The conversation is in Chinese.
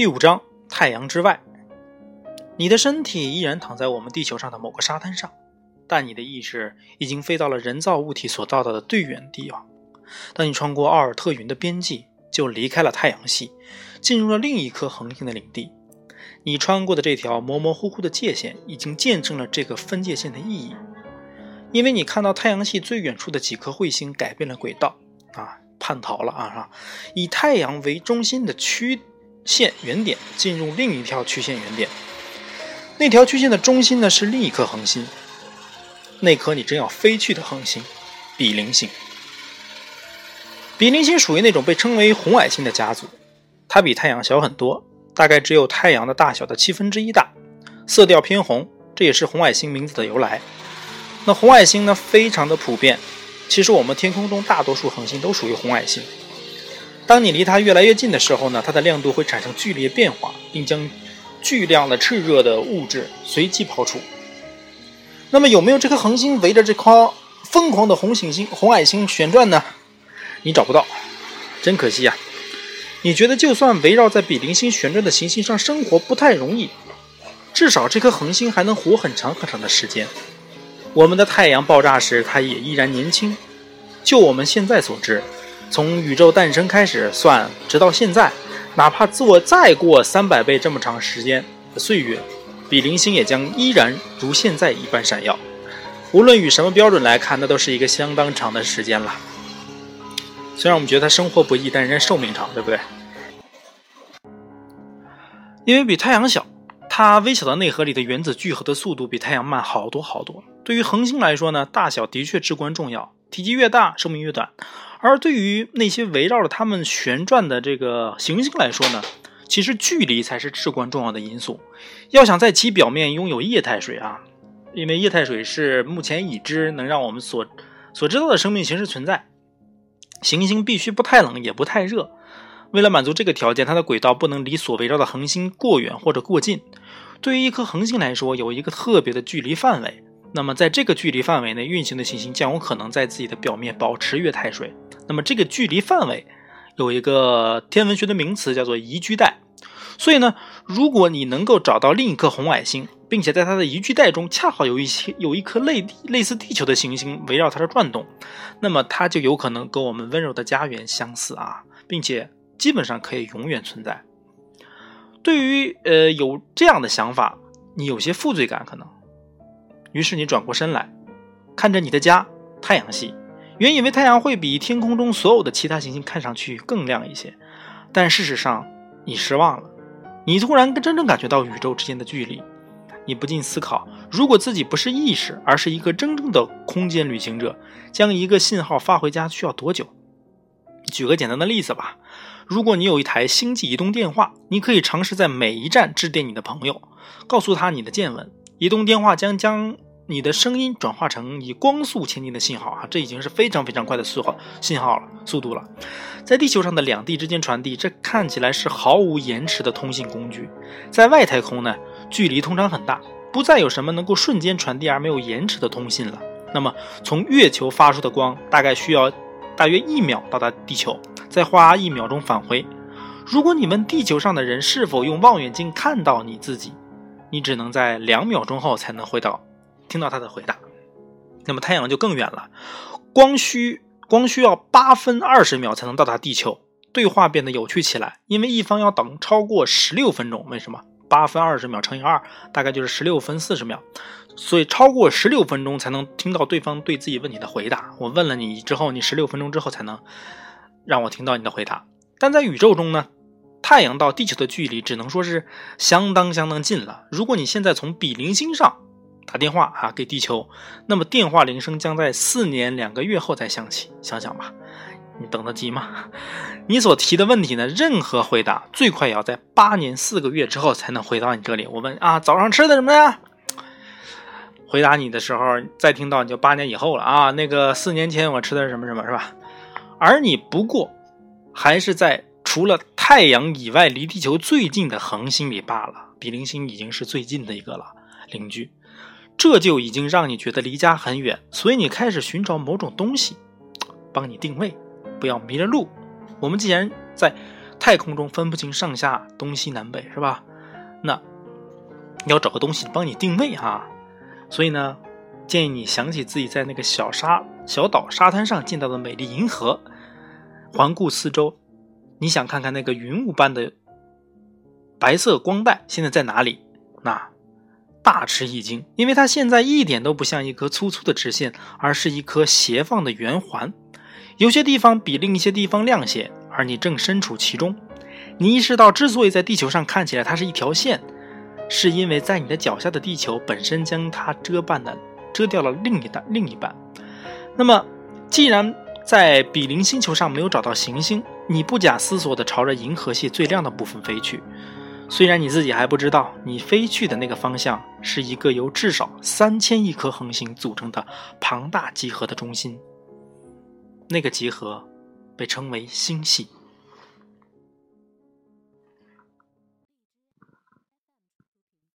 第五章：太阳之外。你的身体依然躺在我们地球上的某个沙滩上，但你的意识已经飞到了人造物体所到达的最远地方。当你穿过奥尔特云的边际，就离开了太阳系，进入了另一颗恒星的领地。你穿过的这条模模糊糊的界限，已经见证了这个分界线的意义，因为你看到太阳系最远处的几颗彗星改变了轨道，啊，叛逃了啊，哈？以太阳为中心的区线原点进入另一条曲线原点。那条曲线的中心呢是另一颗恒星，那颗你正要飞去的恒星——比邻星。比邻星属于那种被称为红矮星的家族，它比太阳小很多，大概只有太阳的大小的七分之一大，色调偏红，这也是红矮星名字的由来。那红矮星呢，非常的普遍。其实我们天空中大多数恒星都属于红矮星。当你离它越来越近的时候呢，它的亮度会产生剧烈变化，并将巨量的炽热的物质随机抛出。那么有没有这颗恒星围着这颗疯狂的红行星、红矮星旋转呢？你找不到，真可惜呀！你觉得就算围绕在比邻星旋转的行星上生活不太容易，至少这颗恒星还能活很长很长的时间。我们的太阳爆炸时，它也依然年轻。就我们现在所知，从宇宙诞生开始算，直到现在。哪怕做再过三百倍这么长时间岁月，比邻星也将依然如现在一般闪耀。无论与什么标准来看，那都是一个相当长的时间了。虽然我们觉得它生活不易，但人家寿命长，对不对？因为比太阳小，它微小的内核里的原子聚合的速度比太阳慢好多好多。对于恒星来说呢，大小的确至关重要，体积越大，寿命越短。而对于那些围绕着它们旋转的这个行星来说呢，其实距离才是至关重要的因素。要想在其表面拥有液态水啊，因为液态水是目前已知能让我们所所知道的生命形式存在，行星必须不太冷也不太热。为了满足这个条件，它的轨道不能离所围绕的恒星过远或者过近。对于一颗恒星来说，有一个特别的距离范围。那么在这个距离范围内运行的行星将有可能在自己的表面保持液态水。那么这个距离范围有一个天文学的名词，叫做宜居带。所以呢，如果你能够找到另一颗红矮星，并且在它的宜居带中恰好有一些有一颗类类似地球的行星围绕它的转动，那么它就有可能跟我们温柔的家园相似啊，并且基本上可以永远存在。对于呃有这样的想法，你有些负罪感可能，于是你转过身来，看着你的家太阳系。原以为太阳会比天空中所有的其他行星看上去更亮一些，但事实上你失望了。你突然真正感觉到宇宙之间的距离，你不禁思考：如果自己不是意识，而是一个真正的空间旅行者，将一个信号发回家需要多久？举个简单的例子吧，如果你有一台星际移动电话，你可以尝试在每一站致电你的朋友，告诉他你的见闻。移动电话将将。你的声音转化成以光速前进的信号啊，这已经是非常非常快的速号信号了，速度了。在地球上的两地之间传递，这看起来是毫无延迟的通信工具。在外太空呢，距离通常很大，不再有什么能够瞬间传递而没有延迟的通信了。那么，从月球发出的光大概需要大约一秒到达地球，再花一秒钟返回。如果你问地球上的人是否用望远镜看到你自己，你只能在两秒钟后才能回到。听到他的回答，那么太阳就更远了，光需光需要八分二十秒才能到达地球。对话变得有趣起来，因为一方要等超过十六分钟。为什么？八分二十秒乘以二，大概就是十六分四十秒，所以超过十六分钟才能听到对方对自己问题的回答。我问了你之后，你十六分钟之后才能让我听到你的回答。但在宇宙中呢，太阳到地球的距离只能说是相当相当近了。如果你现在从比邻星上，打电话啊，给地球，那么电话铃声将在四年两个月后再响起。想想吧，你等得及吗？你所提的问题呢，任何回答最快也要在八年四个月之后才能回到你这里。我问啊，早上吃的什么呀？回答你的时候，再听到你就八年以后了啊。那个四年前我吃的是什么什么，是吧？而你不过还是在除了太阳以外离地球最近的恒星里罢了。比邻星已经是最近的一个了，邻居。这就已经让你觉得离家很远，所以你开始寻找某种东西，帮你定位，不要迷了路。我们既然在太空中分不清上下东西南北，是吧？那要找个东西帮你定位哈。所以呢，建议你想起自己在那个小沙小岛沙滩上见到的美丽银河，环顾四周，你想看看那个云雾般的白色光带现在在哪里？那大吃一惊，因为它现在一点都不像一颗粗粗的直线，而是一颗斜放的圆环。有些地方比另一些地方亮些，而你正身处其中。你意识到，之所以在地球上看起来它是一条线，是因为在你的脚下的地球本身将它遮半的遮掉了另一半另一半。那么，既然在比邻星球上没有找到行星，你不假思索地朝着银河系最亮的部分飞去。虽然你自己还不知道，你飞去的那个方向是一个由至少三千亿颗恒星组成的庞大集合的中心。那个集合被称为星系。